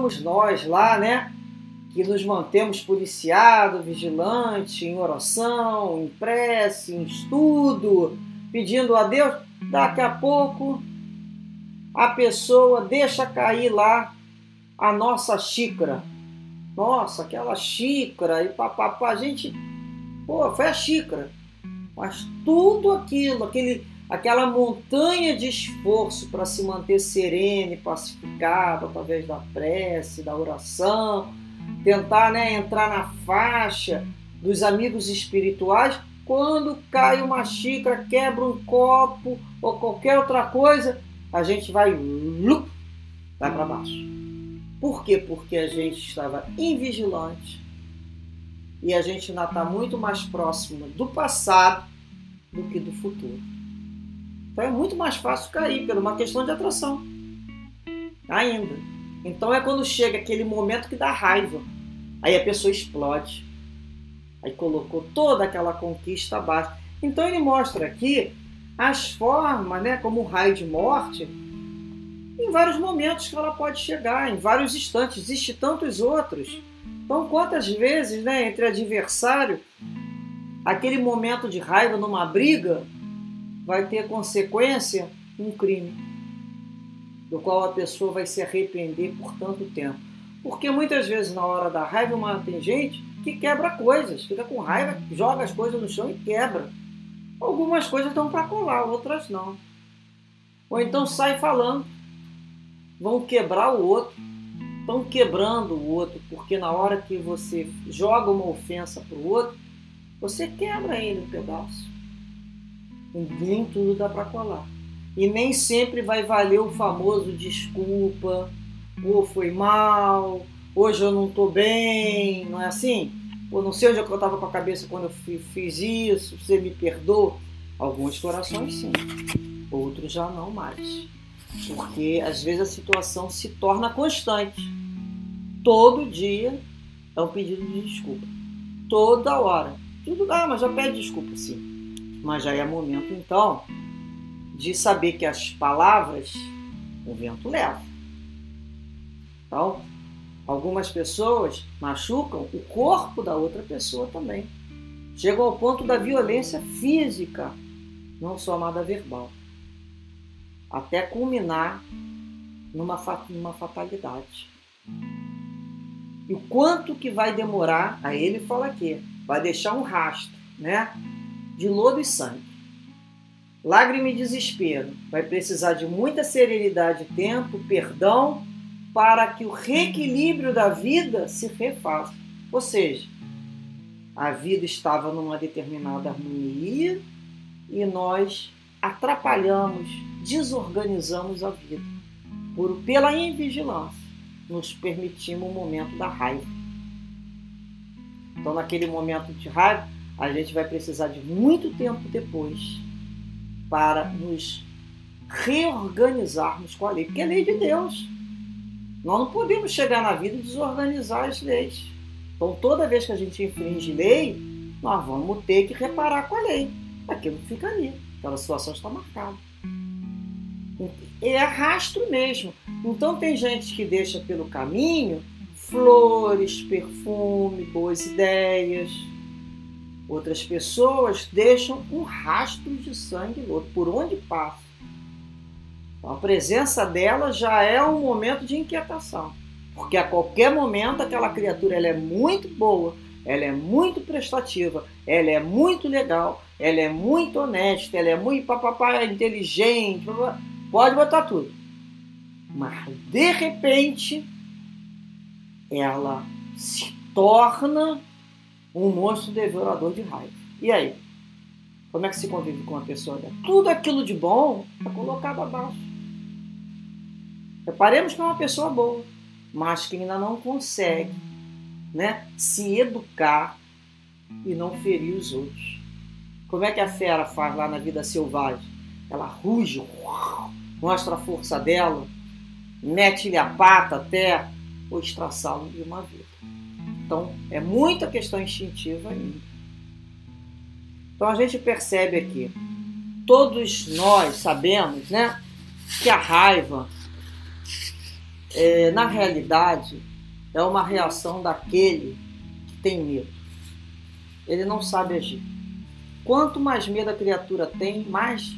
somos nós lá, né? Que nos mantemos policiados, vigilantes, em oração, em prece, em estudo, pedindo a Deus. Daqui a pouco a pessoa deixa cair lá a nossa xícara. Nossa, aquela xícara e papapá, a gente, pô, foi a xícara. Mas tudo aquilo, aquele, aquela montanha de esforço para se manter sereno e pacificado através da prece, da oração, tentar né, entrar na faixa dos amigos espirituais, quando cai uma xícara, quebra um copo ou qualquer outra coisa, a gente vai, vai para baixo. Por quê? Porque a gente estava invigilante e a gente ainda está muito mais próximo do passado do que do futuro. Então é muito mais fácil cair por uma questão de atração. Ainda. Então é quando chega aquele momento que dá raiva. Aí a pessoa explode. Aí colocou toda aquela conquista abaixo. Então ele mostra aqui as formas, né, como o raio de morte, em vários momentos que ela pode chegar, em vários instantes. Existem tantos outros. Então, quantas vezes, né, entre adversário, aquele momento de raiva numa briga vai ter consequência um crime, do qual a pessoa vai se arrepender por tanto tempo. Porque muitas vezes na hora da raiva, uma, tem gente que quebra coisas, fica com raiva, joga as coisas no chão e quebra. Algumas coisas estão para colar, outras não. Ou então sai falando, vão quebrar o outro, estão quebrando o outro, porque na hora que você joga uma ofensa para o outro, você quebra ele um pedaço. Nem tudo dá para colar. E nem sempre vai valer o famoso desculpa, ou foi mal, hoje eu não estou bem, não é assim? Ou não sei onde é eu estava com a cabeça quando eu fiz isso, você me perdoa. Alguns corações sim, outros já não mais. Porque às vezes a situação se torna constante. Todo dia é um pedido de desculpa. Toda hora. Tudo, ah, mas já pede desculpa sim. Mas já é momento então de saber que as palavras o vento leva. Então, algumas pessoas machucam o corpo da outra pessoa também. Chegam ao ponto da violência física, não só amada verbal. Até culminar numa, numa fatalidade. E o quanto que vai demorar, aí ele fala aqui, vai deixar um rastro, né? De lodo e sangue. Lágrima e desespero. Vai precisar de muita serenidade, tempo, perdão, para que o reequilíbrio da vida se refaça. Ou seja, a vida estava numa determinada harmonia e nós atrapalhamos, desorganizamos a vida. Por, pela invigilância, nos permitimos o momento da raiva. Então, naquele momento de raiva, a gente vai precisar de muito tempo depois para nos reorganizarmos com a lei, porque é lei de Deus. Nós não podemos chegar na vida e desorganizar as leis. Então, toda vez que a gente infringe lei, nós vamos ter que reparar com a lei. Aquilo fica ali, aquela situação está marcada. É rastro mesmo. Então, tem gente que deixa pelo caminho flores, perfume, boas ideias. Outras pessoas deixam um rastro de sangue por onde passa. Então, a presença dela já é um momento de inquietação, porque a qualquer momento aquela criatura ela é muito boa, ela é muito prestativa, ela é muito legal, ela é muito honesta, ela é muito papapá, inteligente, pode botar tudo. Mas de repente ela se torna um monstro devorador de raiva. E aí? Como é que se convive com uma pessoa dessa? Tudo aquilo de bom é colocado abaixo. Reparemos que é uma pessoa boa, mas que ainda não consegue né, se educar e não ferir os outros. Como é que a fera faz lá na vida selvagem? Ela ruge, mostra a força dela, mete-lhe a pata até ou estraçá-lo de uma vida. Então, é muita questão instintiva ainda. Então, a gente percebe aqui, todos nós sabemos né, que a raiva é, na realidade, é uma reação daquele que tem medo. Ele não sabe agir. Quanto mais medo a criatura tem, mais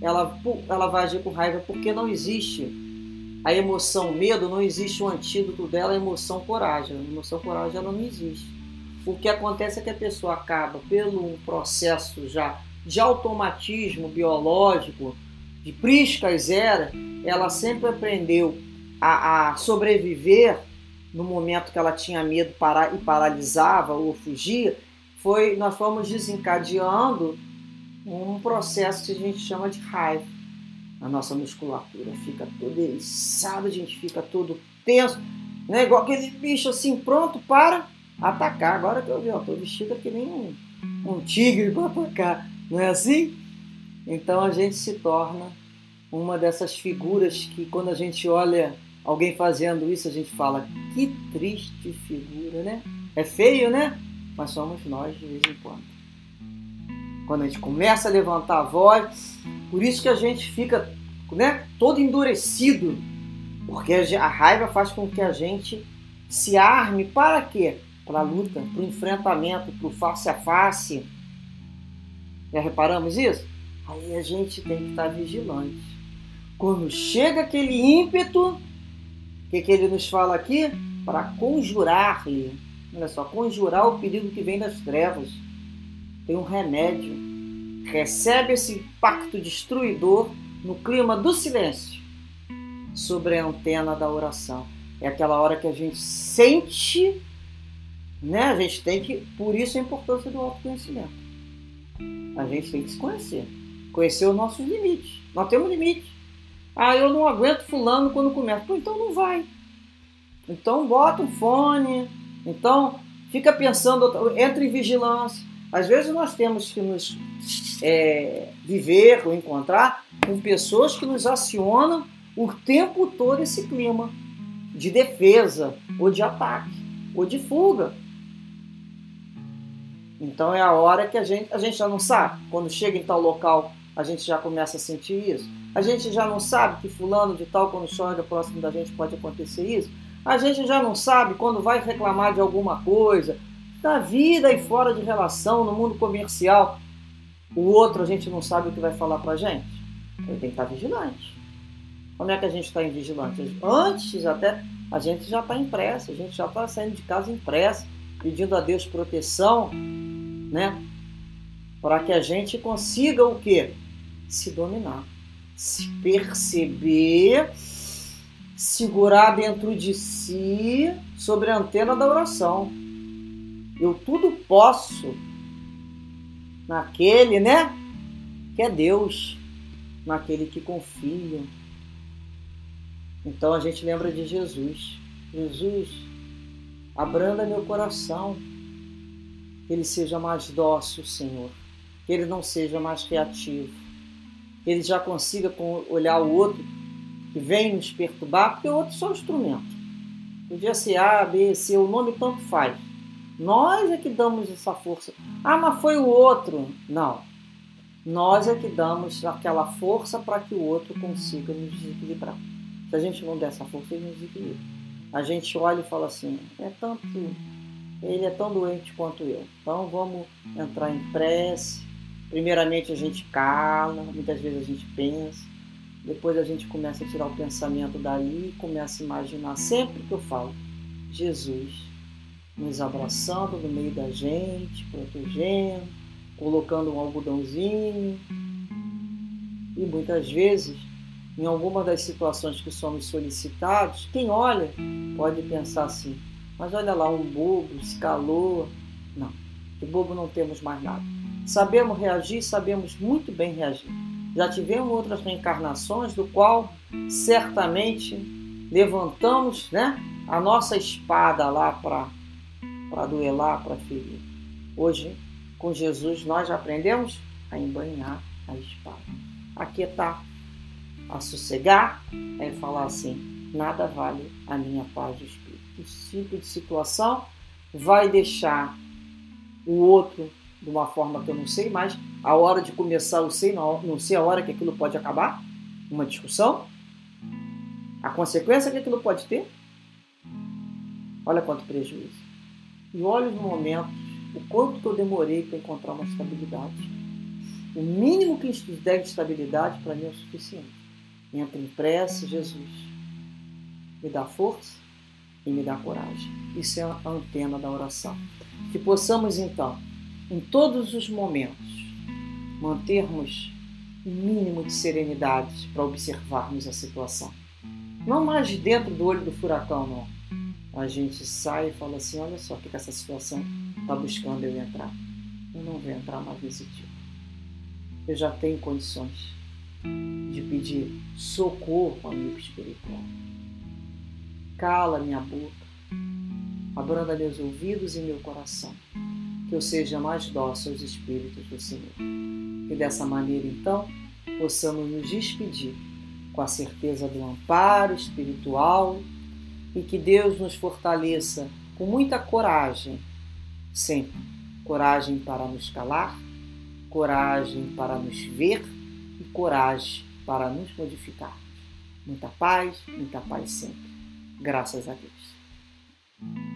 ela, ela vai agir com raiva, porque não existe a emoção medo, não existe um antídoto dela, a emoção coragem. A emoção coragem ela não existe. O que acontece é que a pessoa acaba, pelo um processo já de automatismo biológico, de priscas era, ela sempre aprendeu a, a sobreviver no momento que ela tinha medo para, e paralisava ou fugia, foi nós fomos desencadeando um processo que a gente chama de raiva. A nossa musculatura fica toda eriçada, a gente fica todo tenso, né? igual aquele bicho assim pronto para atacar. Agora que eu vi, ó, tô vestido que nem um, um tigre para atacar, não é assim? Então a gente se torna uma dessas figuras que quando a gente olha alguém fazendo isso, a gente fala, que triste figura, né? É feio, né? Mas somos nós de vez em quando. Quando a gente começa a levantar a voz, por isso que a gente fica né, todo endurecido, porque a raiva faz com que a gente se arme para quê? Para a luta, para o enfrentamento, para o face a face. Já reparamos isso? Aí a gente tem que estar vigilante. Quando chega aquele ímpeto, o que, que ele nos fala aqui? Para conjurar-lhe. Olha só, conjurar o perigo que vem das trevas. Tem um remédio. Recebe esse pacto destruidor no clima do silêncio sobre a antena da oração. É aquela hora que a gente sente, né? A gente tem que, por isso a importância do autoconhecimento. A gente tem que se conhecer, conhecer os nossos limites. Nós temos limite. Ah, eu não aguento fulano quando começa. Então não vai. Então bota um fone. Então fica pensando, entra em vigilância. Às vezes nós temos que nos é, viver ou encontrar com pessoas que nos acionam o tempo todo esse clima de defesa, ou de ataque, ou de fuga. Então é a hora que a gente, a gente já não sabe. Quando chega em tal local, a gente já começa a sentir isso. A gente já não sabe que fulano de tal, quando chega próximo da gente, pode acontecer isso. A gente já não sabe quando vai reclamar de alguma coisa. Na vida e fora de relação, no mundo comercial, o outro a gente não sabe o que vai falar pra gente. Ele tem que estar vigilante. Como é que a gente está em vigilante? Antes até, a gente já está impressa, a gente já está saindo de casa impressa, pedindo a Deus proteção, né? Para que a gente consiga o quê? Se dominar, se perceber, segurar dentro de si sobre a antena da oração. Eu tudo posso naquele, né? Que é Deus naquele que confia. Então a gente lembra de Jesus. Jesus, abranda meu coração, que ele seja mais dócil, Senhor, que ele não seja mais reativo, que ele já consiga olhar o outro que vem nos perturbar, porque o outro é só um instrumento. Podia ser A, B, C, o nome tanto faz. Nós é que damos essa força. Ah, mas foi o outro. Não. Nós é que damos aquela força para que o outro consiga nos desequilibrar. Se a gente não der essa força, ele nos desequilibra. A gente olha e fala assim: é tanto. Ele é tão doente quanto eu. Então vamos entrar em prece. Primeiramente a gente cala, muitas vezes a gente pensa. Depois a gente começa a tirar o pensamento dali e começa a imaginar sempre que eu falo Jesus nos abraçando no meio da gente, protegendo colocando um algodãozinho. E muitas vezes, em alguma das situações que somos solicitados, quem olha pode pensar assim: mas olha lá, um bobo, se calou. Não, de bobo não temos mais nada. Sabemos reagir, sabemos muito bem reagir. Já tivemos outras reencarnações do qual certamente levantamos né, a nossa espada lá para duelar, para ferir. Hoje com Jesus nós já aprendemos a embanhar a espada, a quietar, a sossegar, é falar assim: nada vale a minha paz de espírito. Esse tipo de situação vai deixar o outro de uma forma que eu não sei, mas a hora de começar eu sei, não sei a hora que aquilo pode acabar, uma discussão. A consequência que aquilo pode ter? Olha quanto prejuízo. E olha os momentos, o quanto que eu demorei para encontrar uma estabilidade. O mínimo que der de estabilidade para mim é o suficiente. Entra em prece, Jesus. Me dá força e me dá coragem. Isso é a antena da oração. Que possamos então, em todos os momentos, mantermos um mínimo de serenidade para observarmos a situação. Não mais de dentro do olho do furacão, não. A gente sai e fala assim: olha só o que essa situação está buscando eu entrar. Eu não vou entrar mais nesse tipo. Eu já tenho condições de pedir socorro amigo espiritual. Cala minha boca, abranda meus ouvidos e meu coração, que eu seja mais dócil aos Espíritos do Senhor. E dessa maneira, então, possamos nos despedir com a certeza do amparo espiritual e que Deus nos fortaleça com muita coragem, sempre. Coragem para nos calar, coragem para nos ver e coragem para nos modificar. Muita paz, muita paz sempre. Graças a Deus.